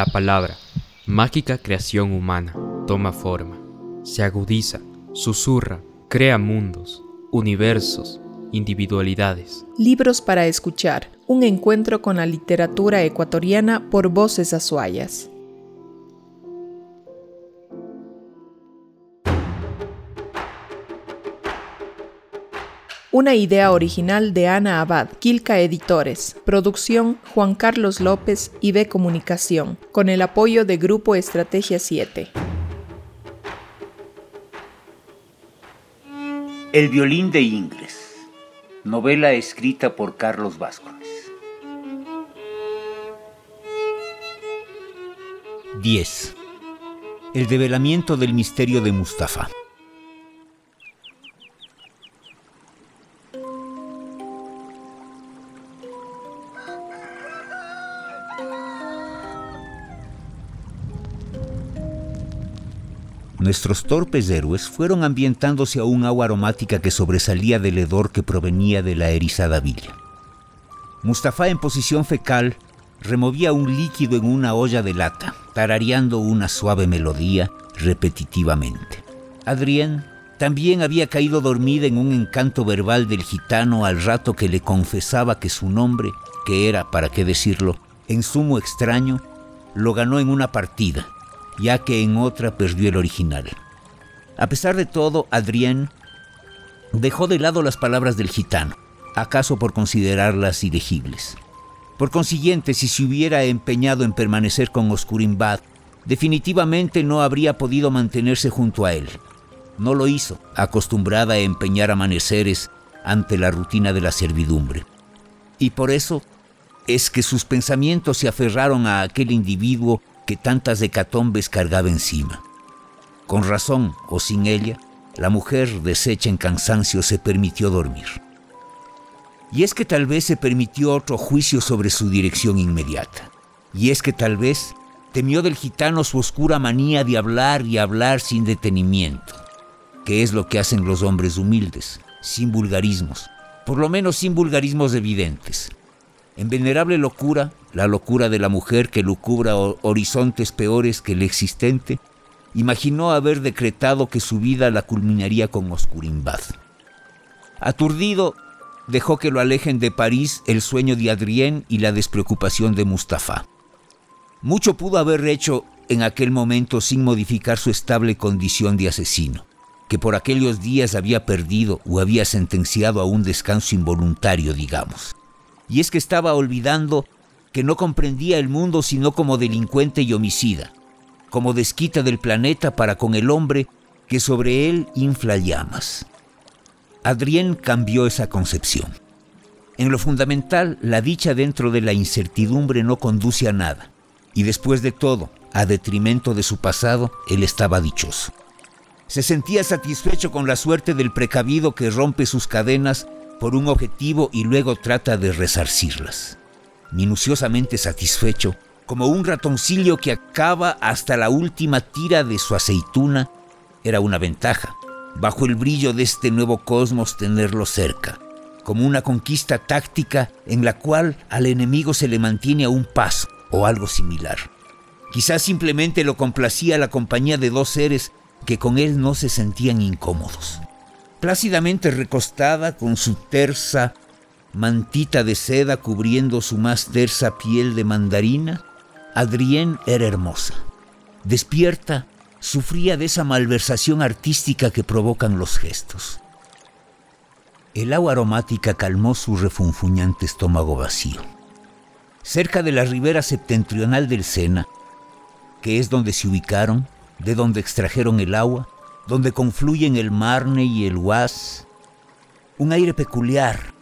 La palabra, mágica creación humana, toma forma, se agudiza, susurra, crea mundos, universos, individualidades. Libros para escuchar, un encuentro con la literatura ecuatoriana por voces azuayas. Una idea original de Ana Abad, Quilca Editores. Producción Juan Carlos López y B Comunicación, con el apoyo de Grupo Estrategia 7. El violín de Ingles. Novela escrita por Carlos Vázquez. 10. El develamiento del misterio de Mustafa. Nuestros torpes héroes fueron ambientándose a un agua aromática que sobresalía del hedor que provenía de la erizada villa. Mustafa en posición fecal removía un líquido en una olla de lata, tarareando una suave melodía repetitivamente. Adrián también había caído dormida en un encanto verbal del gitano al rato que le confesaba que su nombre, que era, para qué decirlo, en sumo extraño, lo ganó en una partida ya que en otra perdió el original. A pesar de todo, Adrián dejó de lado las palabras del gitano, acaso por considerarlas ilegibles. Por consiguiente, si se hubiera empeñado en permanecer con Oscurimbad, definitivamente no habría podido mantenerse junto a él. No lo hizo, acostumbrada a empeñar amaneceres ante la rutina de la servidumbre. Y por eso es que sus pensamientos se aferraron a aquel individuo que tantas hecatombes cargaba encima. Con razón o sin ella, la mujer, deshecha en cansancio, se permitió dormir. Y es que tal vez se permitió otro juicio sobre su dirección inmediata. Y es que tal vez temió del gitano su oscura manía de hablar y hablar sin detenimiento, que es lo que hacen los hombres humildes, sin vulgarismos, por lo menos sin vulgarismos evidentes. En venerable locura, la locura de la mujer que lucubra horizontes peores que el existente, imaginó haber decretado que su vida la culminaría con Oscurimbad. Aturdido, dejó que lo alejen de París el sueño de Adrien y la despreocupación de Mustafa. Mucho pudo haber hecho en aquel momento sin modificar su estable condición de asesino, que por aquellos días había perdido o había sentenciado a un descanso involuntario, digamos y es que estaba olvidando que no comprendía el mundo sino como delincuente y homicida, como desquita del planeta para con el hombre que sobre él infla llamas. Adrien cambió esa concepción. En lo fundamental, la dicha dentro de la incertidumbre no conduce a nada, y después de todo, a detrimento de su pasado, él estaba dichoso. Se sentía satisfecho con la suerte del precavido que rompe sus cadenas por un objetivo y luego trata de resarcirlas. Minuciosamente satisfecho, como un ratoncillo que acaba hasta la última tira de su aceituna, era una ventaja, bajo el brillo de este nuevo cosmos tenerlo cerca, como una conquista táctica en la cual al enemigo se le mantiene a un paso o algo similar. Quizás simplemente lo complacía la compañía de dos seres que con él no se sentían incómodos plácidamente recostada con su tersa mantita de seda cubriendo su más tersa piel de mandarina, Adrienne era hermosa. Despierta, sufría de esa malversación artística que provocan los gestos. El agua aromática calmó su refunfuñante estómago vacío. Cerca de la ribera septentrional del Sena, que es donde se ubicaron, de donde extrajeron el agua, donde confluyen el Marne y el Oise, un aire peculiar,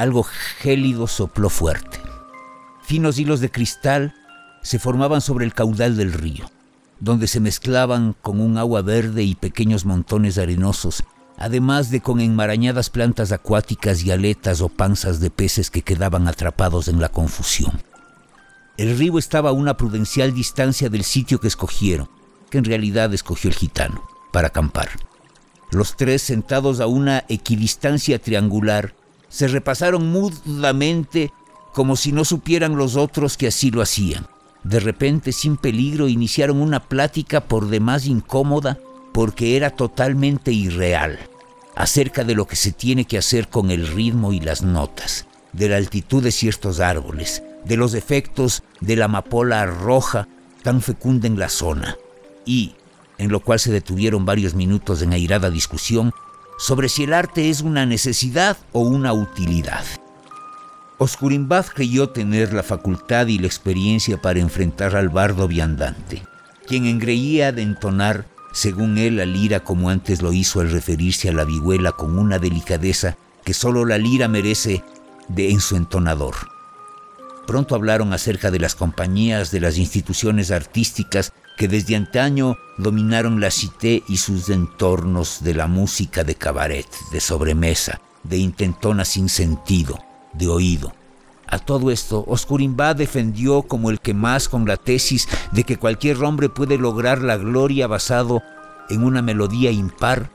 algo gélido sopló fuerte. Finos hilos de cristal se formaban sobre el caudal del río, donde se mezclaban con un agua verde y pequeños montones arenosos, además de con enmarañadas plantas acuáticas y aletas o panzas de peces que quedaban atrapados en la confusión. El río estaba a una prudencial distancia del sitio que escogieron, que en realidad escogió el gitano para acampar. Los tres, sentados a una equidistancia triangular, se repasaron mudamente como si no supieran los otros que así lo hacían, de repente, sin peligro, iniciaron una plática por demás incómoda porque era totalmente irreal, acerca de lo que se tiene que hacer con el ritmo y las notas, de la altitud de ciertos árboles, de los efectos de la amapola roja tan fecunda en la zona, y, en lo cual se detuvieron varios minutos en airada discusión sobre si el arte es una necesidad o una utilidad. Oscurimbad creyó tener la facultad y la experiencia para enfrentar al bardo viandante, quien engreía de entonar, según él, la lira como antes lo hizo al referirse a la vihuela con una delicadeza que solo la lira merece de en su entonador. Pronto hablaron acerca de las compañías, de las instituciones artísticas que desde antaño dominaron la cité y sus entornos de la música de cabaret, de sobremesa, de intentona sin sentido, de oído. A todo esto, Oscurimba defendió como el que más con la tesis de que cualquier hombre puede lograr la gloria basado en una melodía impar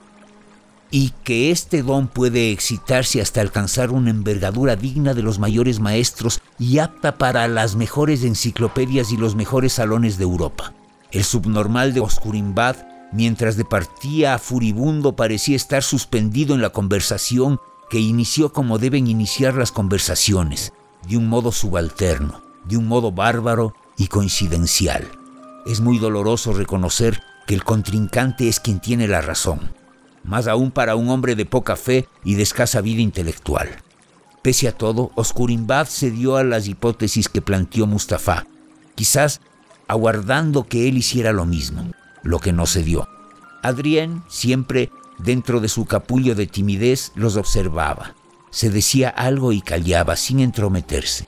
y que este don puede excitarse hasta alcanzar una envergadura digna de los mayores maestros y apta para las mejores enciclopedias y los mejores salones de Europa. El subnormal de Oscurimbad, mientras departía furibundo, parecía estar suspendido en la conversación que inició como deben iniciar las conversaciones, de un modo subalterno, de un modo bárbaro y coincidencial. Es muy doloroso reconocer que el contrincante es quien tiene la razón, más aún para un hombre de poca fe y de escasa vida intelectual. Pese a todo, Oscurimbad cedió a las hipótesis que planteó Mustafa, quizás aguardando que él hiciera lo mismo, lo que no se dio. Adrien siempre Dentro de su capullo de timidez los observaba. Se decía algo y callaba sin entrometerse.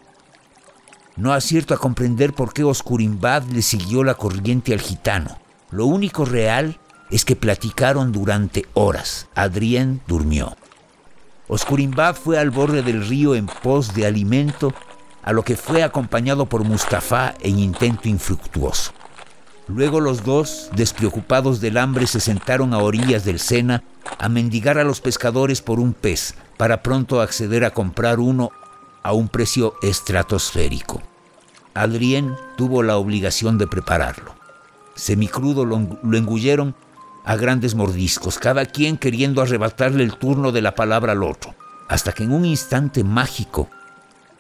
No acierto a comprender por qué Oscurimbad le siguió la corriente al gitano. Lo único real es que platicaron durante horas. Adrien durmió. Oscurimbad fue al borde del río en pos de alimento, a lo que fue acompañado por Mustafa en intento infructuoso. Luego los dos, despreocupados del hambre, se sentaron a orillas del Sena a mendigar a los pescadores por un pez, para pronto acceder a comprar uno a un precio estratosférico. Adrien tuvo la obligación de prepararlo. Semicrudo lo, lo engulleron a grandes mordiscos, cada quien queriendo arrebatarle el turno de la palabra al otro, hasta que en un instante mágico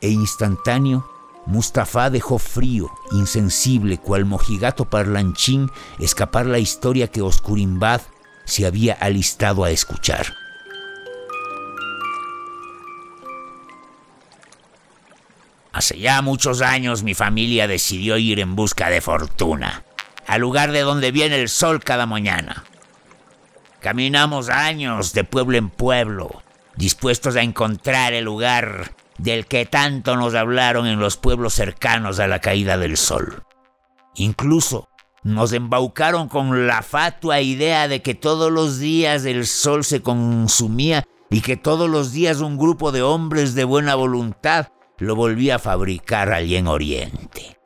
e instantáneo Mustafa dejó frío, insensible, cual mojigato parlanchín, escapar la historia que Oscurimbad se había alistado a escuchar. Hace ya muchos años mi familia decidió ir en busca de fortuna, al lugar de donde viene el sol cada mañana. Caminamos años de pueblo en pueblo, dispuestos a encontrar el lugar del que tanto nos hablaron en los pueblos cercanos a la caída del sol. Incluso nos embaucaron con la fatua idea de que todos los días el sol se consumía y que todos los días un grupo de hombres de buena voluntad lo volvía a fabricar allí en Oriente.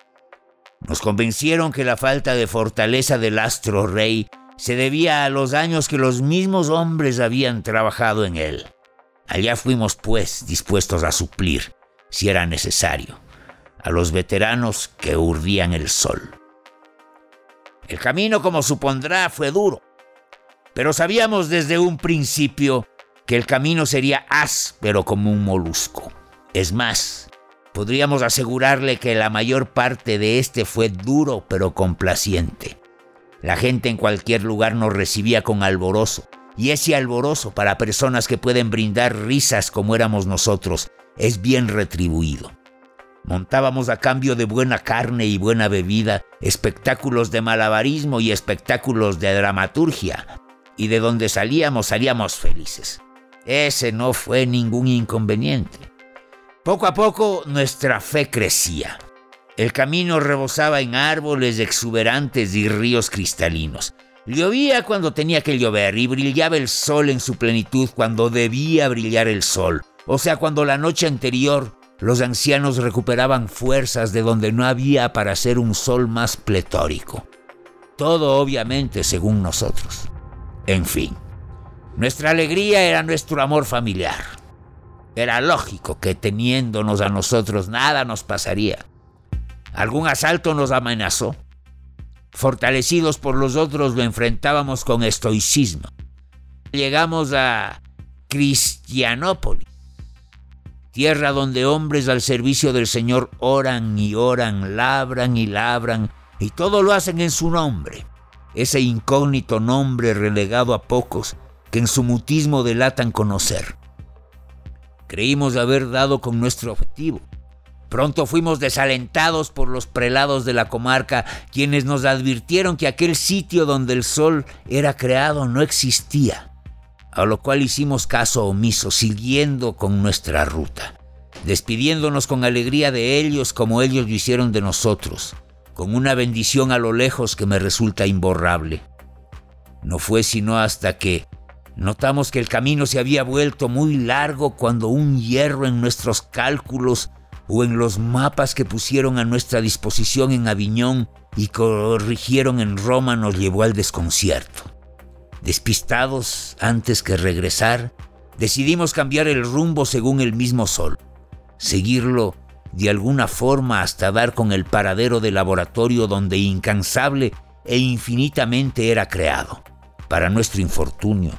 Nos convencieron que la falta de fortaleza del astro rey se debía a los años que los mismos hombres habían trabajado en él. Allá fuimos, pues, dispuestos a suplir, si era necesario, a los veteranos que urdían el sol. El camino, como supondrá, fue duro, pero sabíamos desde un principio que el camino sería áspero como un molusco. Es más, podríamos asegurarle que la mayor parte de este fue duro pero complaciente. La gente en cualquier lugar nos recibía con alborozo, y ese alborozo para personas que pueden brindar risas como éramos nosotros es bien retribuido. Montábamos a cambio de buena carne y buena bebida espectáculos de malabarismo y espectáculos de dramaturgia, y de donde salíamos salíamos felices. Ese no fue ningún inconveniente. Poco a poco nuestra fe crecía. El camino rebosaba en árboles exuberantes y ríos cristalinos. Llovía cuando tenía que llover y brillaba el sol en su plenitud cuando debía brillar el sol. O sea, cuando la noche anterior los ancianos recuperaban fuerzas de donde no había para hacer un sol más pletórico. Todo obviamente según nosotros. En fin, nuestra alegría era nuestro amor familiar. Era lógico que teniéndonos a nosotros nada nos pasaría. Algún asalto nos amenazó. Fortalecidos por los otros lo enfrentábamos con estoicismo. Llegamos a Cristianópolis, tierra donde hombres al servicio del Señor oran y oran, labran y labran, y todo lo hacen en su nombre. Ese incógnito nombre relegado a pocos que en su mutismo delatan conocer. Creímos haber dado con nuestro objetivo. Pronto fuimos desalentados por los prelados de la comarca, quienes nos advirtieron que aquel sitio donde el sol era creado no existía, a lo cual hicimos caso omiso, siguiendo con nuestra ruta, despidiéndonos con alegría de ellos como ellos lo hicieron de nosotros, con una bendición a lo lejos que me resulta imborrable. No fue sino hasta que notamos que el camino se había vuelto muy largo cuando un hierro en nuestros cálculos o en los mapas que pusieron a nuestra disposición en Aviñón y corrigieron en Roma nos llevó al desconcierto. Despistados antes que regresar, decidimos cambiar el rumbo según el mismo sol, seguirlo de alguna forma hasta dar con el paradero del laboratorio donde incansable e infinitamente era creado. Para nuestro infortunio,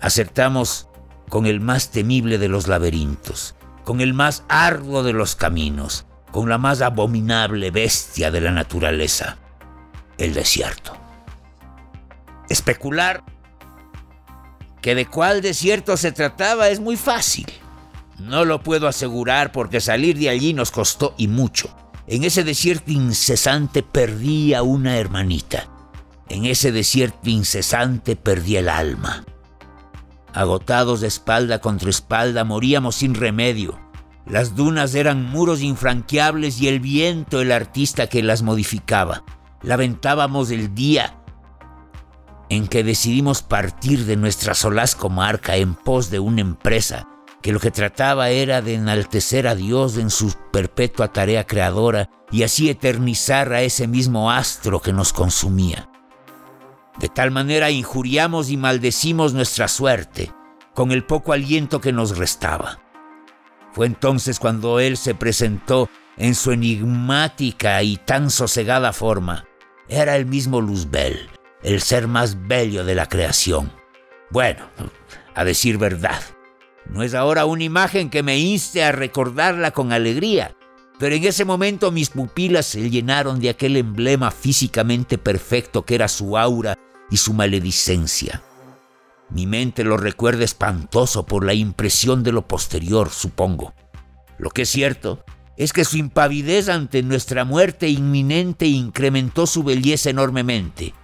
acertamos con el más temible de los laberintos, con el más arduo de los caminos, con la más abominable bestia de la naturaleza, el desierto. Especular que de cuál desierto se trataba es muy fácil. No lo puedo asegurar porque salir de allí nos costó y mucho. En ese desierto incesante perdí a una hermanita. En ese desierto incesante perdí el alma. Agotados de espalda contra espalda, moríamos sin remedio. Las dunas eran muros infranqueables y el viento el artista que las modificaba. Lamentábamos el día en que decidimos partir de nuestra solaz comarca en pos de una empresa que lo que trataba era de enaltecer a Dios en su perpetua tarea creadora y así eternizar a ese mismo astro que nos consumía. De tal manera injuriamos y maldecimos nuestra suerte, con el poco aliento que nos restaba. Fue entonces cuando Él se presentó en su enigmática y tan sosegada forma. Era el mismo Luzbel, el ser más bello de la creación. Bueno, a decir verdad, no es ahora una imagen que me inste a recordarla con alegría, pero en ese momento mis pupilas se llenaron de aquel emblema físicamente perfecto que era su aura y su maledicencia. Mi mente lo recuerda espantoso por la impresión de lo posterior, supongo. Lo que es cierto es que su impavidez ante nuestra muerte inminente incrementó su belleza enormemente.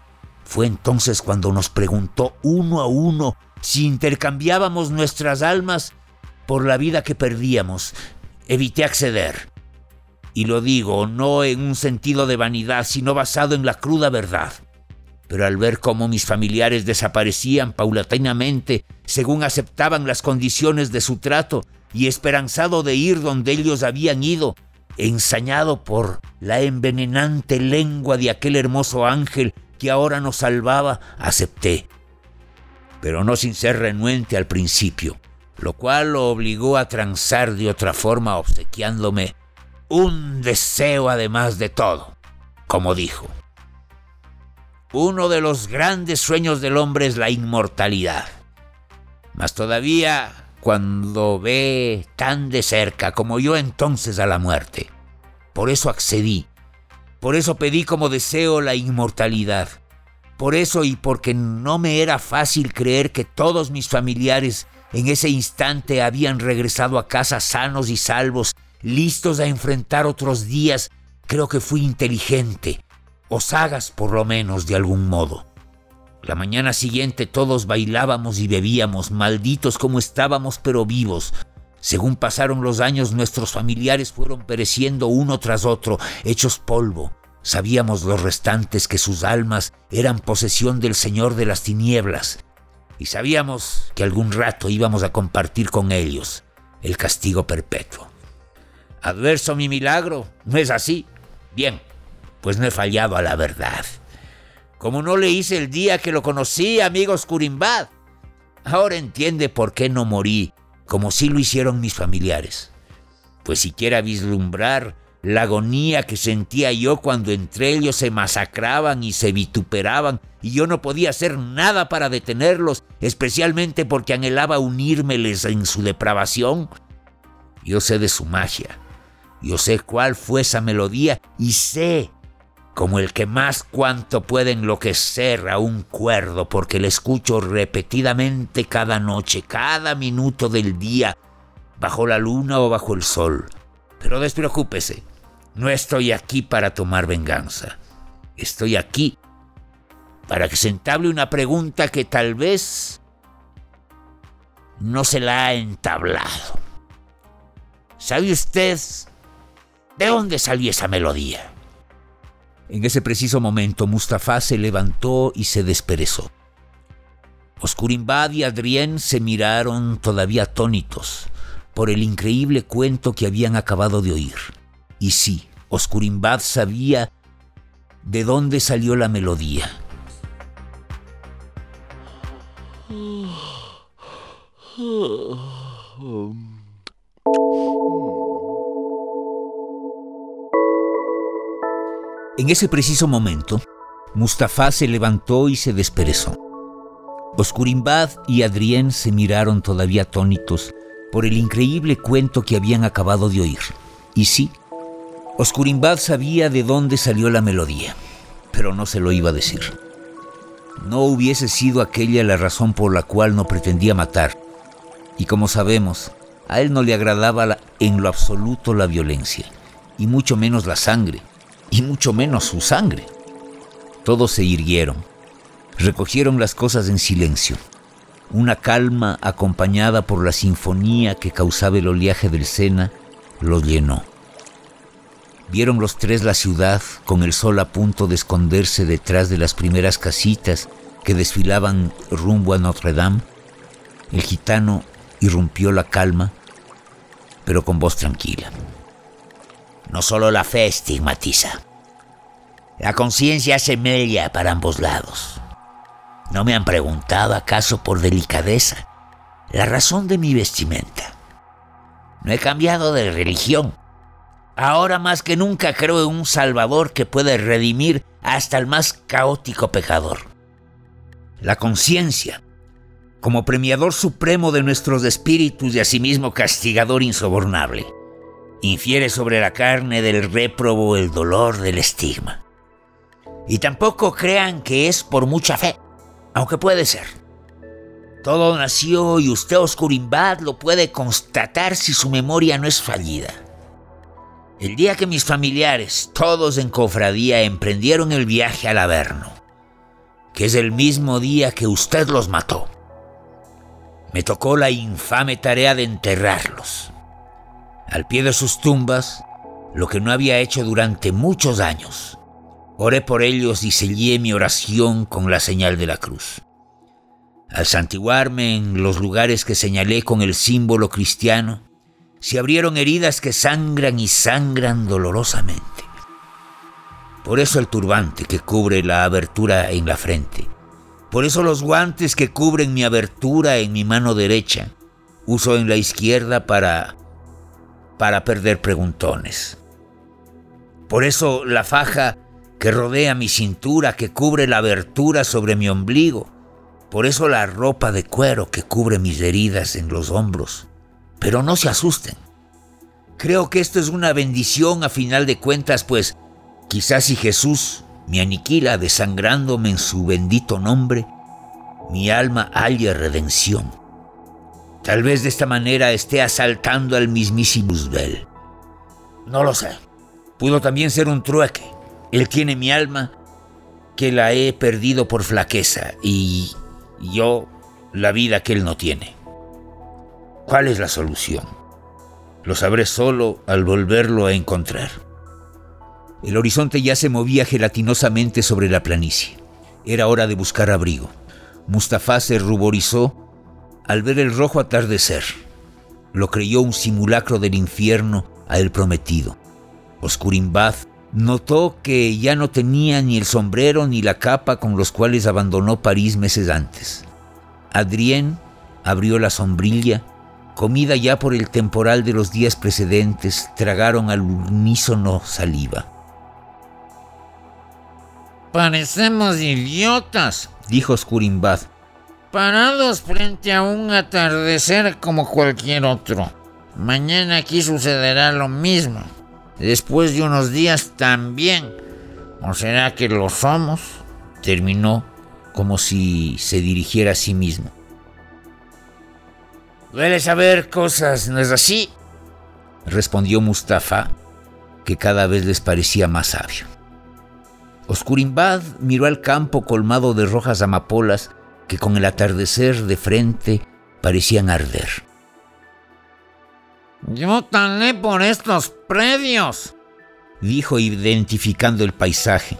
Fue entonces cuando nos preguntó uno a uno si intercambiábamos nuestras almas por la vida que perdíamos. Evité acceder. Y lo digo no en un sentido de vanidad, sino basado en la cruda verdad. Pero al ver cómo mis familiares desaparecían paulatinamente según aceptaban las condiciones de su trato y esperanzado de ir donde ellos habían ido, ensañado por la envenenante lengua de aquel hermoso ángel que ahora nos salvaba, acepté, pero no sin ser renuente al principio, lo cual lo obligó a transar de otra forma obsequiándome un deseo además de todo, como dijo. Uno de los grandes sueños del hombre es la inmortalidad. Mas todavía cuando ve tan de cerca como yo entonces a la muerte. Por eso accedí. Por eso pedí como deseo la inmortalidad. Por eso y porque no me era fácil creer que todos mis familiares en ese instante habían regresado a casa sanos y salvos, listos a enfrentar otros días, creo que fui inteligente o sagas por lo menos de algún modo. La mañana siguiente todos bailábamos y bebíamos, malditos como estábamos pero vivos. Según pasaron los años nuestros familiares fueron pereciendo uno tras otro, hechos polvo. Sabíamos los restantes que sus almas eran posesión del Señor de las tinieblas, y sabíamos que algún rato íbamos a compartir con ellos el castigo perpetuo. Adverso mi milagro, ¿no es así? Bien, pues no he fallado a la verdad. Como no le hice el día que lo conocí, amigos Curimbad. Ahora entiende por qué no morí, como sí lo hicieron mis familiares. Pues si quiera vislumbrar la agonía que sentía yo cuando entre ellos se masacraban y se vituperaban y yo no podía hacer nada para detenerlos, especialmente porque anhelaba unírmeles en su depravación. Yo sé de su magia, yo sé cuál fue esa melodía y sé como el que más cuanto puede enloquecer a un cuerdo porque le escucho repetidamente cada noche, cada minuto del día, bajo la luna o bajo el sol. Pero despreocúpese, no estoy aquí para tomar venganza. Estoy aquí para que se entable una pregunta que tal vez no se la ha entablado. ¿Sabe usted de dónde salió esa melodía? En ese preciso momento, Mustafa se levantó y se desperezó. Oscurimbad y Adrien se miraron todavía atónitos por el increíble cuento que habían acabado de oír. Y sí, Oscurimbad sabía de dónde salió la melodía. En ese preciso momento, Mustafa se levantó y se desperezó. Oscurimbad y Adrien se miraron todavía atónitos por el increíble cuento que habían acabado de oír. Y sí, Oscurimbad sabía de dónde salió la melodía, pero no se lo iba a decir. No hubiese sido aquella la razón por la cual no pretendía matar. Y como sabemos, a él no le agradaba en lo absoluto la violencia, y mucho menos la sangre, y mucho menos su sangre. Todos se irguieron, recogieron las cosas en silencio. Una calma acompañada por la sinfonía que causaba el oleaje del Sena los llenó. Vieron los tres la ciudad con el sol a punto de esconderse detrás de las primeras casitas que desfilaban rumbo a Notre Dame. El gitano irrumpió la calma, pero con voz tranquila. No solo la fe estigmatiza. La conciencia semella para ambos lados. ¿No me han preguntado acaso por delicadeza la razón de mi vestimenta? No he cambiado de religión Ahora más que nunca creo en un Salvador que puede redimir hasta el más caótico pecador. La conciencia, como premiador supremo de nuestros espíritus y asimismo castigador insobornable, infiere sobre la carne del réprobo el dolor del estigma. Y tampoco crean que es por mucha fe, aunque puede ser. Todo nació y usted Oscurimbad lo puede constatar si su memoria no es fallida. El día que mis familiares, todos en cofradía, emprendieron el viaje al Averno, que es el mismo día que usted los mató, me tocó la infame tarea de enterrarlos. Al pie de sus tumbas, lo que no había hecho durante muchos años. Oré por ellos y sellé mi oración con la señal de la cruz. Al santiguarme en los lugares que señalé con el símbolo cristiano, se abrieron heridas que sangran y sangran dolorosamente. Por eso el turbante que cubre la abertura en la frente. Por eso los guantes que cubren mi abertura en mi mano derecha. Uso en la izquierda para para perder preguntones. Por eso la faja que rodea mi cintura, que cubre la abertura sobre mi ombligo. Por eso la ropa de cuero que cubre mis heridas en los hombros. Pero no se asusten. Creo que esto es una bendición a final de cuentas, pues quizás si Jesús me aniquila desangrándome en su bendito nombre, mi alma halle redención. Tal vez de esta manera esté asaltando al mismísimo Bell. No lo sé. Pudo también ser un trueque. Él tiene mi alma que la he perdido por flaqueza y yo la vida que él no tiene. ¿Cuál es la solución? Lo sabré solo al volverlo a encontrar. El horizonte ya se movía gelatinosamente sobre la planicie. Era hora de buscar abrigo. Mustafa se ruborizó al ver el rojo atardecer. Lo creyó un simulacro del infierno a él prometido. Oscurimbad notó que ya no tenía ni el sombrero ni la capa con los cuales abandonó París meses antes. Adrien abrió la sombrilla comida ya por el temporal de los días precedentes, tragaron al unísono saliva. Parecemos idiotas, dijo Skurimbad, parados frente a un atardecer como cualquier otro. Mañana aquí sucederá lo mismo. Después de unos días también. ¿O será que lo somos? Terminó como si se dirigiera a sí mismo. Duele saber cosas, ¿no es así? Respondió Mustafa, que cada vez les parecía más sabio. Oscurimbad miró al campo colmado de rojas amapolas que con el atardecer de frente parecían arder. Yo talé por estos predios, dijo identificando el paisaje.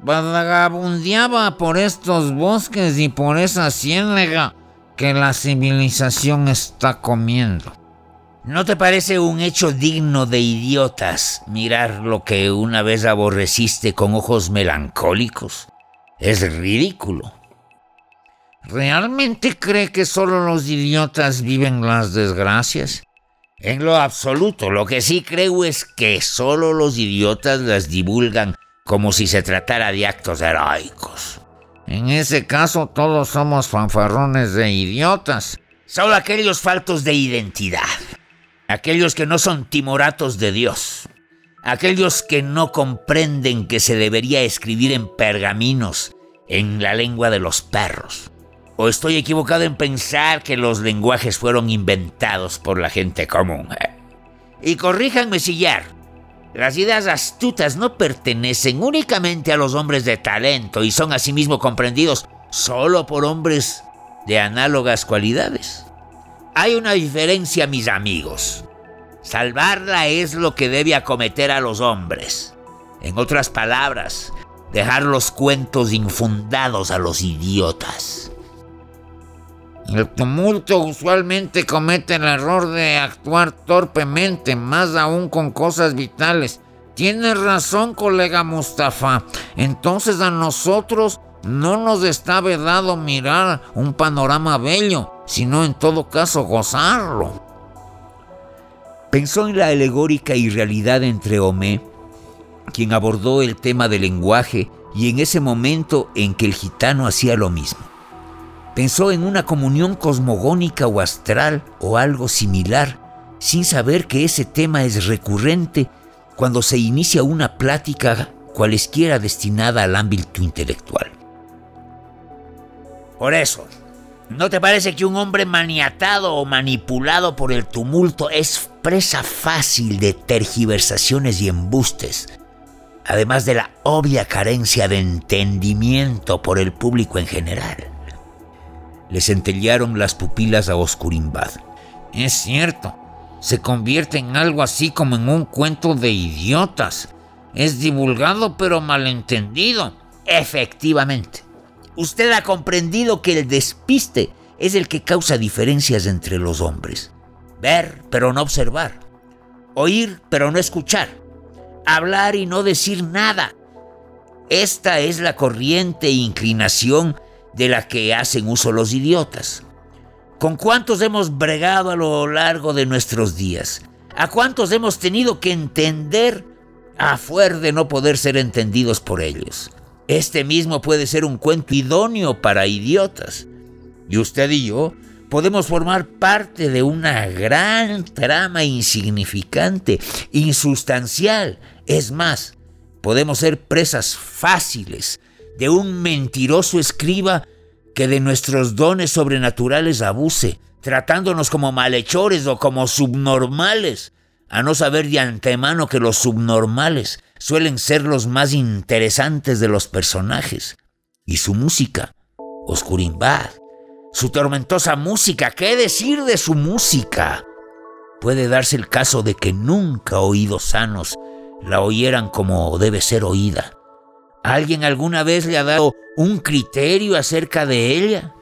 Vagabundeaba por estos bosques y por esa ciénaga que la civilización está comiendo. ¿No te parece un hecho digno de idiotas mirar lo que una vez aborreciste con ojos melancólicos? Es ridículo. ¿Realmente cree que solo los idiotas viven las desgracias? En lo absoluto, lo que sí creo es que solo los idiotas las divulgan como si se tratara de actos heroicos. En ese caso todos somos fanfarrones de idiotas. Solo aquellos faltos de identidad. Aquellos que no son timoratos de Dios. Aquellos que no comprenden que se debería escribir en pergaminos, en la lengua de los perros. ¿O estoy equivocado en pensar que los lenguajes fueron inventados por la gente común? Y corríjanme si ya, las ideas astutas no pertenecen únicamente a los hombres de talento y son asimismo comprendidos solo por hombres de análogas cualidades. Hay una diferencia, mis amigos. Salvarla es lo que debe acometer a los hombres. En otras palabras, dejar los cuentos infundados a los idiotas. El tumulto usualmente comete el error de actuar torpemente, más aún con cosas vitales. Tienes razón, colega Mustafa. Entonces a nosotros no nos está vedado mirar un panorama bello, sino en todo caso gozarlo. Pensó en la alegórica irrealidad entre Homé, quien abordó el tema del lenguaje, y en ese momento en que el gitano hacía lo mismo. Pensó en una comunión cosmogónica o astral o algo similar, sin saber que ese tema es recurrente cuando se inicia una plática cualesquiera destinada al ámbito intelectual. Por eso, ¿no te parece que un hombre maniatado o manipulado por el tumulto es presa fácil de tergiversaciones y embustes? Además de la obvia carencia de entendimiento por el público en general le centellearon las pupilas a Oscurimbad. Es cierto, se convierte en algo así como en un cuento de idiotas. Es divulgado pero malentendido. Efectivamente. Usted ha comprendido que el despiste es el que causa diferencias entre los hombres. Ver pero no observar. Oír pero no escuchar. Hablar y no decir nada. Esta es la corriente e inclinación de la que hacen uso los idiotas. ¿Con cuántos hemos bregado a lo largo de nuestros días? ¿A cuántos hemos tenido que entender a fuer de no poder ser entendidos por ellos? Este mismo puede ser un cuento idóneo para idiotas. Y usted y yo podemos formar parte de una gran trama insignificante, insustancial. Es más, podemos ser presas fáciles de un mentiroso escriba que de nuestros dones sobrenaturales abuse, tratándonos como malhechores o como subnormales, a no saber de antemano que los subnormales suelen ser los más interesantes de los personajes. Y su música, Oscurimbad, su tormentosa música, ¿qué decir de su música? Puede darse el caso de que nunca oídos sanos la oyeran como debe ser oída ¿Alguien alguna vez le ha dado un criterio acerca de ella?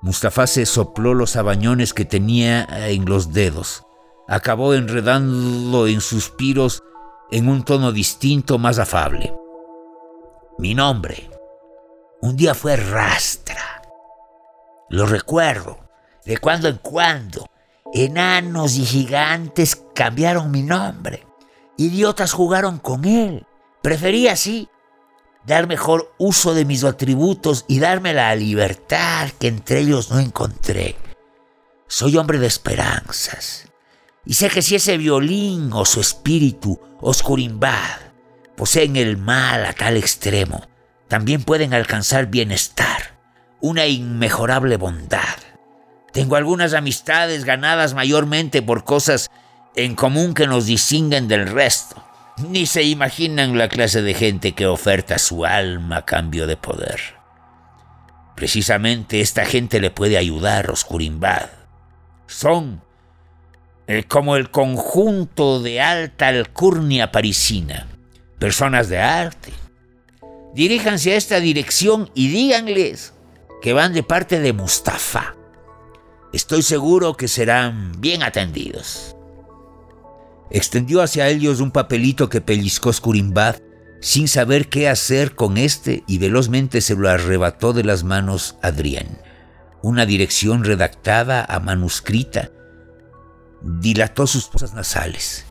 Mustafa se sopló los abañones que tenía en los dedos. Acabó enredando en suspiros en un tono distinto, más afable. Mi nombre. Un día fue Rastra. Lo recuerdo, de cuando en cuando. Enanos y gigantes cambiaron mi nombre. Idiotas jugaron con él. Preferí así dar mejor uso de mis atributos y darme la libertad que entre ellos no encontré. Soy hombre de esperanzas. Y sé que si ese violín o su espíritu, Oscurimbad, poseen el mal a tal extremo, también pueden alcanzar bienestar, una inmejorable bondad. Tengo algunas amistades ganadas mayormente por cosas en común que nos distinguen del resto. Ni se imaginan la clase de gente que oferta su alma a cambio de poder. Precisamente esta gente le puede ayudar, Oscurimbad. Son eh, como el conjunto de alta alcurnia parisina, personas de arte. Diríjanse a esta dirección y díganles que van de parte de Mustafa Estoy seguro que serán bien atendidos. Extendió hacia ellos un papelito que pellizcó Scurimbad sin saber qué hacer con este y velozmente se lo arrebató de las manos Adrián. Una dirección redactada a manuscrita dilató sus fosas nasales.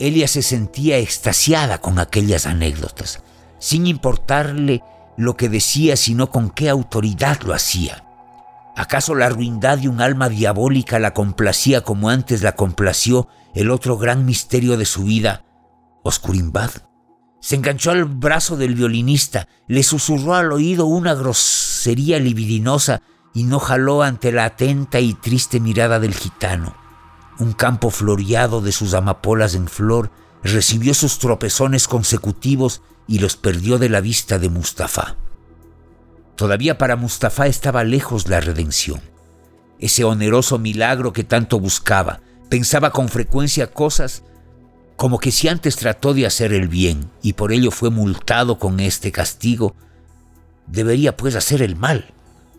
Elia se sentía extasiada con aquellas anécdotas, sin importarle lo que decía, sino con qué autoridad lo hacía. ¿Acaso la ruindad de un alma diabólica la complacía como antes la complació el otro gran misterio de su vida, Oscurimbad? Se enganchó al brazo del violinista, le susurró al oído una grosería libidinosa y no jaló ante la atenta y triste mirada del gitano. Un campo floreado de sus amapolas en flor recibió sus tropezones consecutivos y los perdió de la vista de Mustafa. Todavía para Mustafa estaba lejos la redención. Ese oneroso milagro que tanto buscaba. Pensaba con frecuencia cosas como que si antes trató de hacer el bien y por ello fue multado con este castigo, debería pues hacer el mal,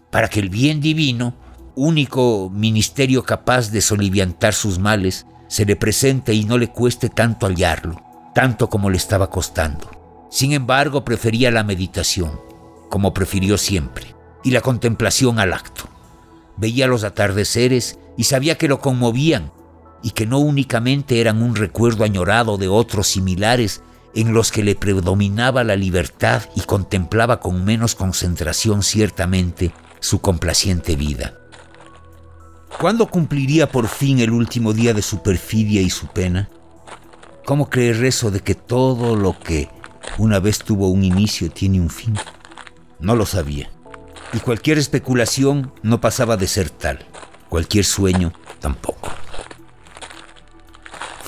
para que el bien divino, único ministerio capaz de soliviantar sus males, se le presente y no le cueste tanto hallarlo, tanto como le estaba costando. Sin embargo, prefería la meditación como prefirió siempre, y la contemplación al acto. Veía los atardeceres y sabía que lo conmovían y que no únicamente eran un recuerdo añorado de otros similares en los que le predominaba la libertad y contemplaba con menos concentración ciertamente su complaciente vida. ¿Cuándo cumpliría por fin el último día de su perfidia y su pena? ¿Cómo creer eso de que todo lo que una vez tuvo un inicio tiene un fin? No lo sabía. Y cualquier especulación no pasaba de ser tal. Cualquier sueño tampoco.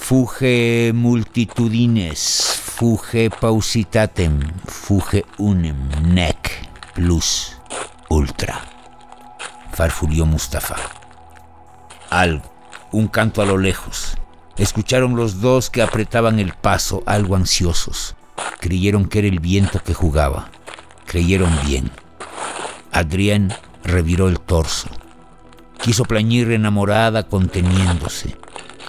Fuge multitudines, fuge pausitatem, fuge unem, nec, plus, ultra. Farfurió Mustafa. Algo, un canto a lo lejos. Escucharon los dos que apretaban el paso, algo ansiosos. Creyeron que era el viento que jugaba creyeron bien. Adrián reviró el torso. Quiso plañir enamorada conteniéndose.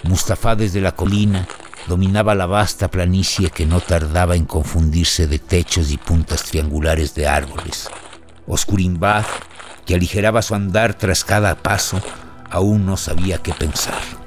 Mustafa desde la colina dominaba la vasta planicie que no tardaba en confundirse de techos y puntas triangulares de árboles. Oscurimbad, que aligeraba su andar tras cada paso, aún no sabía qué pensar.